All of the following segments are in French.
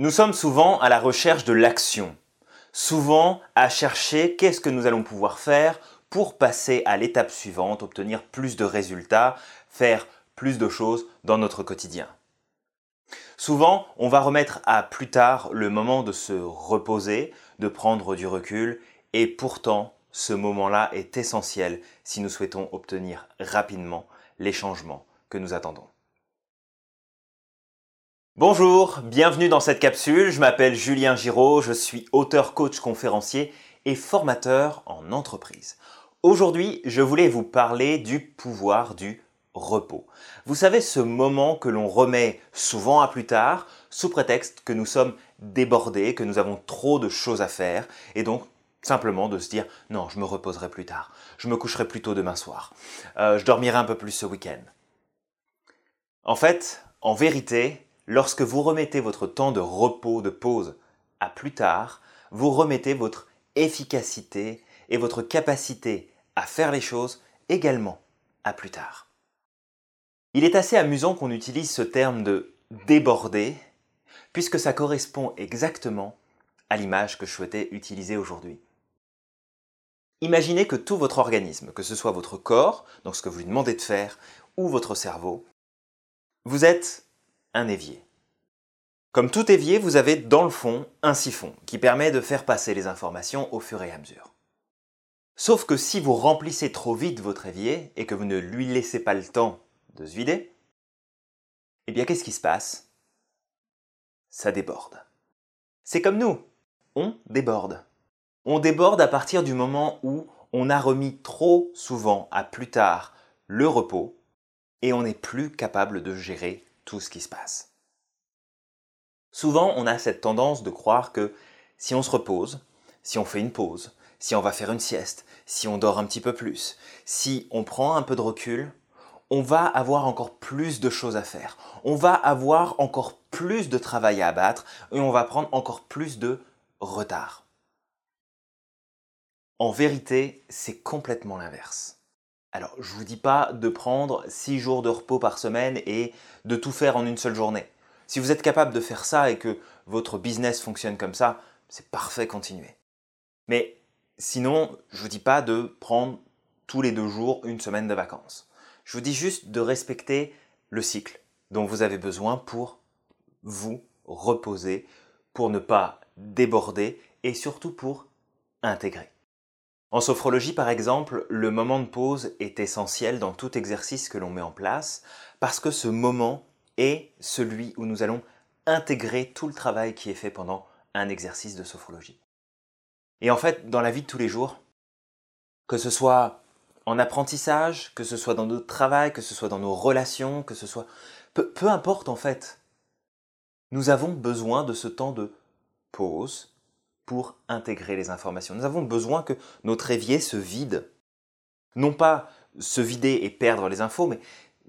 Nous sommes souvent à la recherche de l'action, souvent à chercher qu'est-ce que nous allons pouvoir faire pour passer à l'étape suivante, obtenir plus de résultats, faire plus de choses dans notre quotidien. Souvent, on va remettre à plus tard le moment de se reposer, de prendre du recul, et pourtant, ce moment-là est essentiel si nous souhaitons obtenir rapidement les changements que nous attendons. Bonjour, bienvenue dans cette capsule. Je m'appelle Julien Giraud, je suis auteur, coach, conférencier et formateur en entreprise. Aujourd'hui, je voulais vous parler du pouvoir du repos. Vous savez, ce moment que l'on remet souvent à plus tard, sous prétexte que nous sommes débordés, que nous avons trop de choses à faire, et donc simplement de se dire non, je me reposerai plus tard, je me coucherai plus tôt demain soir, euh, je dormirai un peu plus ce week-end. En fait, en vérité, Lorsque vous remettez votre temps de repos, de pause à plus tard, vous remettez votre efficacité et votre capacité à faire les choses également à plus tard. Il est assez amusant qu'on utilise ce terme de déborder, puisque ça correspond exactement à l'image que je souhaitais utiliser aujourd'hui. Imaginez que tout votre organisme, que ce soit votre corps, donc ce que vous lui demandez de faire, ou votre cerveau, vous êtes un évier. Comme tout évier, vous avez dans le fond un siphon qui permet de faire passer les informations au fur et à mesure. Sauf que si vous remplissez trop vite votre évier et que vous ne lui laissez pas le temps de se vider, eh bien qu'est-ce qui se passe? Ça déborde. C'est comme nous, on déborde. On déborde à partir du moment où on a remis trop souvent à plus tard le repos et on n'est plus capable de gérer tout ce qui se passe. Souvent, on a cette tendance de croire que si on se repose, si on fait une pause, si on va faire une sieste, si on dort un petit peu plus, si on prend un peu de recul, on va avoir encore plus de choses à faire. On va avoir encore plus de travail à abattre et on va prendre encore plus de retard. En vérité, c'est complètement l'inverse. Alors, je vous dis pas de prendre 6 jours de repos par semaine et de tout faire en une seule journée. Si vous êtes capable de faire ça et que votre business fonctionne comme ça, c'est parfait, continuez. Mais sinon, je ne vous dis pas de prendre tous les deux jours une semaine de vacances. Je vous dis juste de respecter le cycle dont vous avez besoin pour vous reposer, pour ne pas déborder et surtout pour intégrer. En sophrologie, par exemple, le moment de pause est essentiel dans tout exercice que l'on met en place parce que ce moment est celui où nous allons intégrer tout le travail qui est fait pendant un exercice de sophrologie. Et en fait, dans la vie de tous les jours, que ce soit en apprentissage, que ce soit dans notre travail, que ce soit dans nos relations, que ce soit... Peu, peu importe en fait. Nous avons besoin de ce temps de pause pour intégrer les informations. Nous avons besoin que notre évier se vide. Non pas se vider et perdre les infos, mais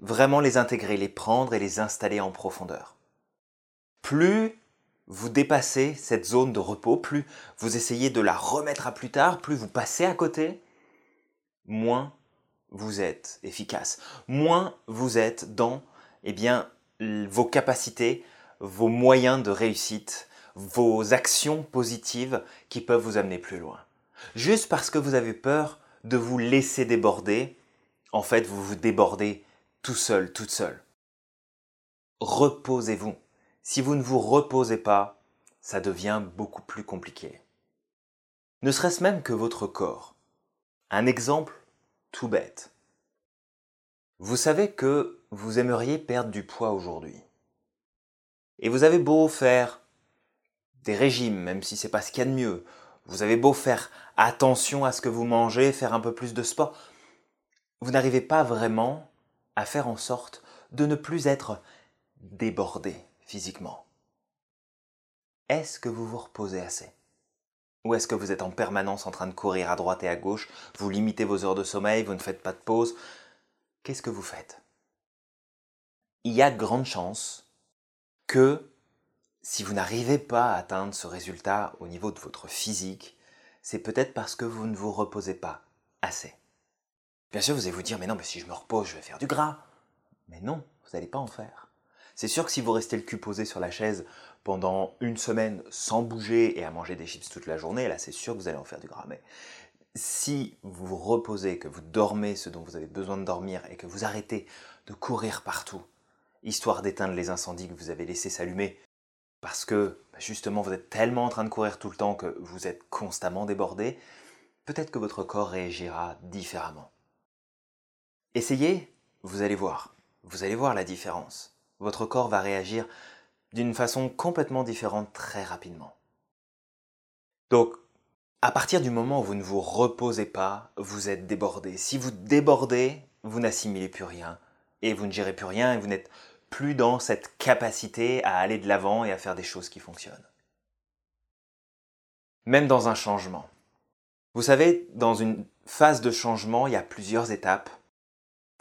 vraiment les intégrer, les prendre et les installer en profondeur. Plus vous dépassez cette zone de repos, plus vous essayez de la remettre à plus tard, plus vous passez à côté, moins vous êtes efficace, moins vous êtes dans eh bien, vos capacités, vos moyens de réussite, vos actions positives qui peuvent vous amener plus loin. Juste parce que vous avez peur de vous laisser déborder, en fait, vous vous débordez tout seul, toute seule. Reposez-vous. Si vous ne vous reposez pas, ça devient beaucoup plus compliqué. Ne serait-ce même que votre corps. Un exemple tout bête. Vous savez que vous aimeriez perdre du poids aujourd'hui. Et vous avez beau faire des régimes, même si c'est pas ce qu'il y a de mieux. Vous avez beau faire attention à ce que vous mangez, faire un peu plus de sport. Vous n'arrivez pas vraiment à faire en sorte de ne plus être débordé physiquement. Est-ce que vous vous reposez assez? Ou est-ce que vous êtes en permanence en train de courir à droite et à gauche, vous limitez vos heures de sommeil, vous ne faites pas de pause? Qu'est-ce que vous faites? Il y a de grandes chances que si vous n'arrivez pas à atteindre ce résultat au niveau de votre physique, c'est peut-être parce que vous ne vous reposez pas assez. Bien sûr, vous allez vous dire, mais non, mais si je me repose, je vais faire du gras. Mais non, vous n'allez pas en faire. C'est sûr que si vous restez le cul posé sur la chaise pendant une semaine sans bouger et à manger des chips toute la journée, là c'est sûr que vous allez en faire du gras. Mais si vous vous reposez, que vous dormez ce dont vous avez besoin de dormir et que vous arrêtez de courir partout, histoire d'éteindre les incendies que vous avez laissés s'allumer, parce que bah, justement vous êtes tellement en train de courir tout le temps que vous êtes constamment débordé, peut-être que votre corps réagira différemment. Essayez, vous allez voir, vous allez voir la différence. Votre corps va réagir d'une façon complètement différente très rapidement. Donc, à partir du moment où vous ne vous reposez pas, vous êtes débordé. Si vous débordez, vous n'assimilez plus rien et vous ne gérez plus rien et vous n'êtes plus dans cette capacité à aller de l'avant et à faire des choses qui fonctionnent. Même dans un changement. Vous savez, dans une phase de changement, il y a plusieurs étapes.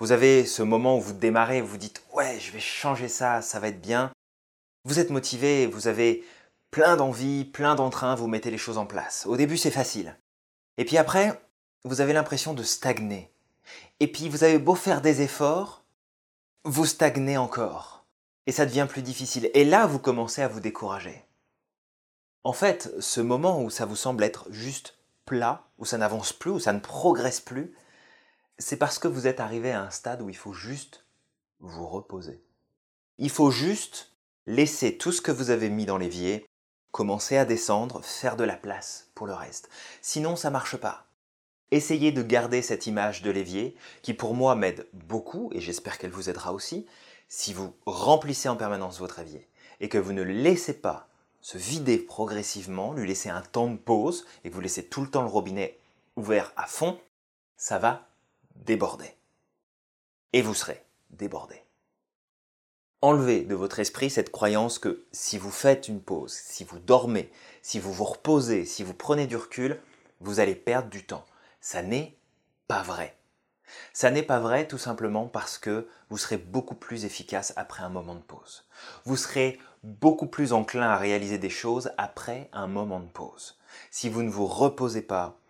Vous avez ce moment où vous démarrez, vous dites ouais, je vais changer ça, ça va être bien. Vous êtes motivé, vous avez plein d'envie, plein d'entrain, vous mettez les choses en place. Au début, c'est facile. Et puis après, vous avez l'impression de stagner. Et puis, vous avez beau faire des efforts, vous stagnez encore. Et ça devient plus difficile. Et là, vous commencez à vous décourager. En fait, ce moment où ça vous semble être juste plat, où ça n'avance plus, où ça ne progresse plus, c'est parce que vous êtes arrivé à un stade où il faut juste vous reposer. Il faut juste laissez tout ce que vous avez mis dans l'évier, commencez à descendre, faire de la place pour le reste. Sinon, ça marche pas. Essayez de garder cette image de l'évier qui pour moi m'aide beaucoup et j'espère qu'elle vous aidera aussi si vous remplissez en permanence votre évier et que vous ne laissez pas se vider progressivement, lui laissez un temps de pause et que vous laissez tout le temps le robinet ouvert à fond, ça va déborder. Et vous serez débordé. Enlevez de votre esprit cette croyance que si vous faites une pause, si vous dormez, si vous vous reposez, si vous prenez du recul, vous allez perdre du temps. Ça n'est pas vrai. Ça n'est pas vrai tout simplement parce que vous serez beaucoup plus efficace après un moment de pause. Vous serez beaucoup plus enclin à réaliser des choses après un moment de pause. Si vous ne vous reposez pas,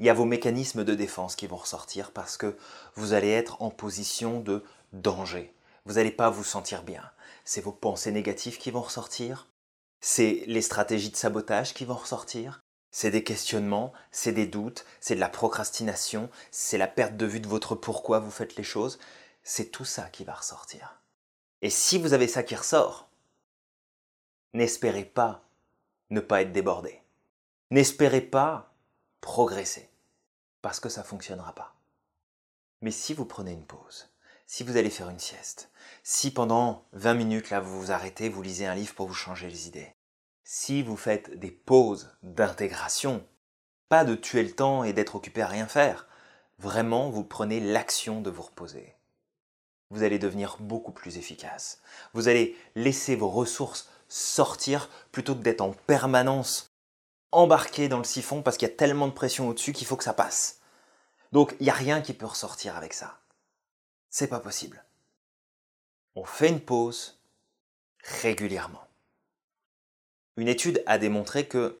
il y a vos mécanismes de défense qui vont ressortir parce que vous allez être en position de danger vous n'allez pas vous sentir bien. C'est vos pensées négatives qui vont ressortir, c'est les stratégies de sabotage qui vont ressortir, c'est des questionnements, c'est des doutes, c'est de la procrastination, c'est la perte de vue de votre pourquoi vous faites les choses, c'est tout ça qui va ressortir. Et si vous avez ça qui ressort, n'espérez pas ne pas être débordé. N'espérez pas progresser, parce que ça ne fonctionnera pas. Mais si vous prenez une pause, si vous allez faire une sieste, si pendant 20 minutes là vous vous arrêtez, vous lisez un livre pour vous changer les idées, si vous faites des pauses d'intégration, pas de tuer le temps et d'être occupé à rien faire, vraiment vous prenez l'action de vous reposer. Vous allez devenir beaucoup plus efficace. Vous allez laisser vos ressources sortir plutôt que d'être en permanence embarqué dans le siphon parce qu'il y a tellement de pression au-dessus qu'il faut que ça passe. Donc il n'y a rien qui peut ressortir avec ça. C'est pas possible. On fait une pause régulièrement. Une étude a démontré que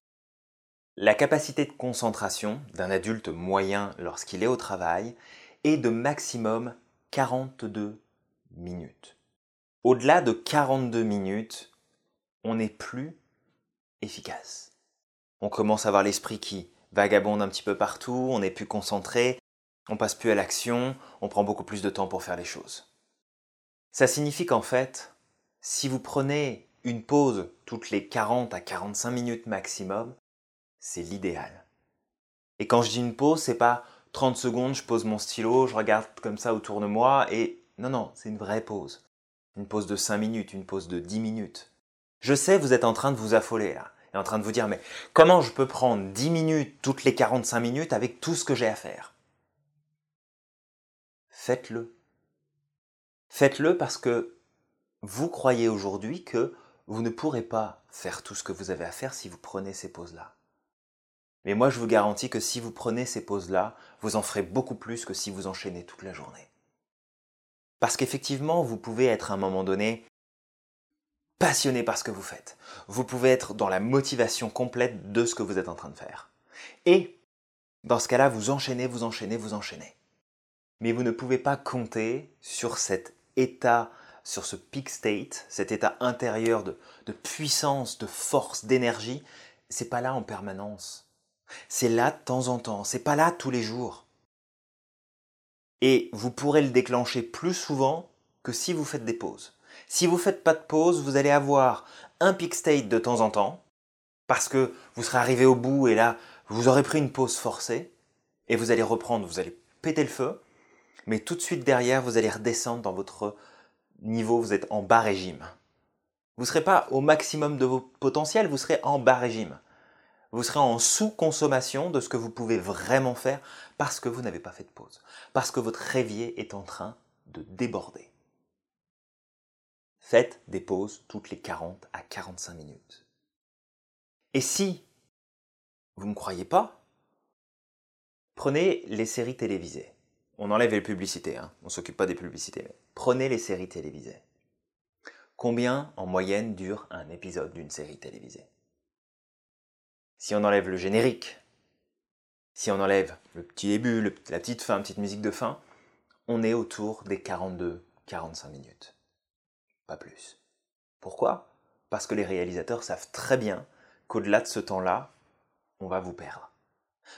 la capacité de concentration d'un adulte moyen lorsqu'il est au travail est de maximum 42 minutes. Au-delà de 42 minutes, on n'est plus efficace. On commence à avoir l'esprit qui vagabonde un petit peu partout, on n'est plus concentré, on passe plus à l'action, on prend beaucoup plus de temps pour faire les choses. Ça signifie qu'en fait, si vous prenez une pause toutes les 40 à 45 minutes maximum, c'est l'idéal. Et quand je dis une pause, c'est pas 30 secondes, je pose mon stylo, je regarde comme ça autour de moi et non non, c'est une vraie pause. Une pause de 5 minutes, une pause de 10 minutes. Je sais, vous êtes en train de vous affoler là, et en train de vous dire mais comment je peux prendre 10 minutes toutes les 45 minutes avec tout ce que j'ai à faire? Faites-le. Faites-le parce que vous croyez aujourd'hui que vous ne pourrez pas faire tout ce que vous avez à faire si vous prenez ces pauses-là. Mais moi, je vous garantis que si vous prenez ces pauses-là, vous en ferez beaucoup plus que si vous enchaînez toute la journée. Parce qu'effectivement, vous pouvez être à un moment donné passionné par ce que vous faites. Vous pouvez être dans la motivation complète de ce que vous êtes en train de faire. Et dans ce cas-là, vous enchaînez, vous enchaînez, vous enchaînez mais vous ne pouvez pas compter sur cet état, sur ce peak state, cet état intérieur de, puissance, de force, d'énergie, c'est pas là en permanence. C'est là de temps en temps, c'est pas là tous les jours. Et vous pourrez le déclencher plus souvent que si vous faites des pauses. Si vous ne faites pas de pause, vous allez avoir un peak state de temps en temps, parce que vous serez arrivé au bout et là, vous aurez pris une pause forcée, et vous allez reprendre, vous allez péter le feu, mais tout de suite derrière, vous allez redescendre dans votre niveau, vous êtes en bas régime. Vous ne serez pas au maximum de vos potentiels, vous serez en bas régime. Vous serez en sous-consommation de ce que vous pouvez vraiment faire parce que vous n'avez pas fait de pause, parce que votre réveil est en train de déborder. Faites des pauses toutes les 40 à 45 minutes. Et si vous ne croyez pas, prenez les séries télévisées. On enlève les publicités, hein. on ne s'occupe pas des publicités, prenez les séries télévisées. Combien en moyenne dure un épisode d'une série télévisée? Si on enlève le générique, si on enlève le petit début, la petite fin, petite musique de fin, on est autour des 42-45 minutes plus. Pourquoi? Parce que les réalisateurs savent très bien qu'au-delà de ce temps-là, on va vous perdre.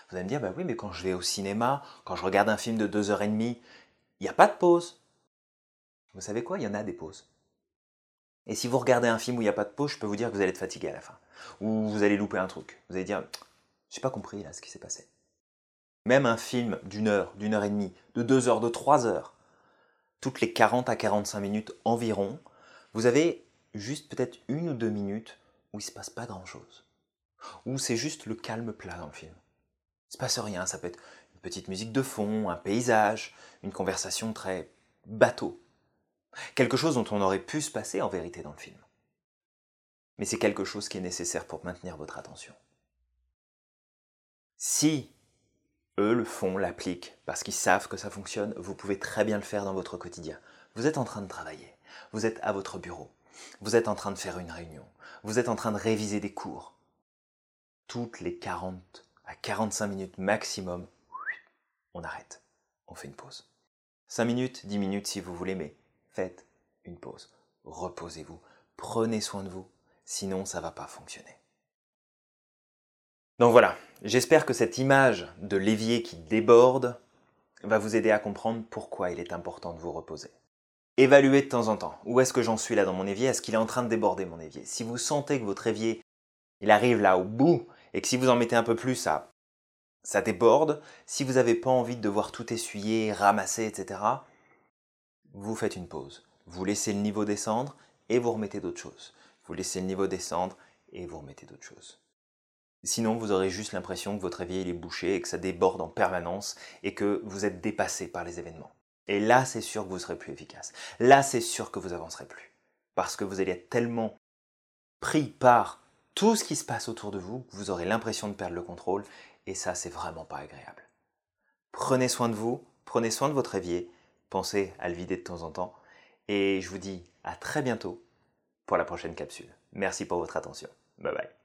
Vous allez me dire, bah oui, mais quand je vais au cinéma, quand je regarde un film de deux heures et demie, il n'y a pas de pause. Vous savez quoi? Il y en a des pauses. Et si vous regardez un film où il n'y a pas de pause, je peux vous dire que vous allez être fatigué à la fin. Ou vous allez louper un truc. Vous allez dire, j'ai pas compris là ce qui s'est passé. Même un film d'une heure, d'une heure et demie, de deux heures, de trois heures, toutes les 40 à 45 minutes environ, vous avez juste peut-être une ou deux minutes où il se passe pas grand-chose. Où c'est juste le calme plat dans le film. Il ne se passe rien, ça peut être une petite musique de fond, un paysage, une conversation très bateau. Quelque chose dont on aurait pu se passer en vérité dans le film. Mais c'est quelque chose qui est nécessaire pour maintenir votre attention. Si eux le font, l'appliquent, parce qu'ils savent que ça fonctionne, vous pouvez très bien le faire dans votre quotidien. Vous êtes en train de travailler. Vous êtes à votre bureau. Vous êtes en train de faire une réunion. Vous êtes en train de réviser des cours. Toutes les 40 à 45 minutes maximum, on arrête. On fait une pause. 5 minutes, 10 minutes si vous voulez, mais faites une pause. Reposez-vous. Prenez soin de vous. Sinon, ça ne va pas fonctionner. Donc voilà, j'espère que cette image de l'évier qui déborde va vous aider à comprendre pourquoi il est important de vous reposer. Évaluez de temps en temps. Où est-ce que j'en suis là dans mon évier? Est-ce qu'il est en train de déborder mon évier? Si vous sentez que votre évier, il arrive là au bout, et que si vous en mettez un peu plus, ça, ça déborde, si vous n'avez pas envie de devoir tout essuyer, ramasser, etc., vous faites une pause. Vous laissez le niveau descendre et vous remettez d'autres choses. Vous laissez le niveau descendre et vous remettez d'autres choses. Sinon, vous aurez juste l'impression que votre évier est bouché et que ça déborde en permanence et que vous êtes dépassé par les événements. Et là, c'est sûr que vous serez plus efficace. Là, c'est sûr que vous avancerez plus. Parce que vous allez être tellement pris par tout ce qui se passe autour de vous que vous aurez l'impression de perdre le contrôle. Et ça, c'est vraiment pas agréable. Prenez soin de vous, prenez soin de votre évier, pensez à le vider de temps en temps. Et je vous dis à très bientôt pour la prochaine capsule. Merci pour votre attention. Bye bye.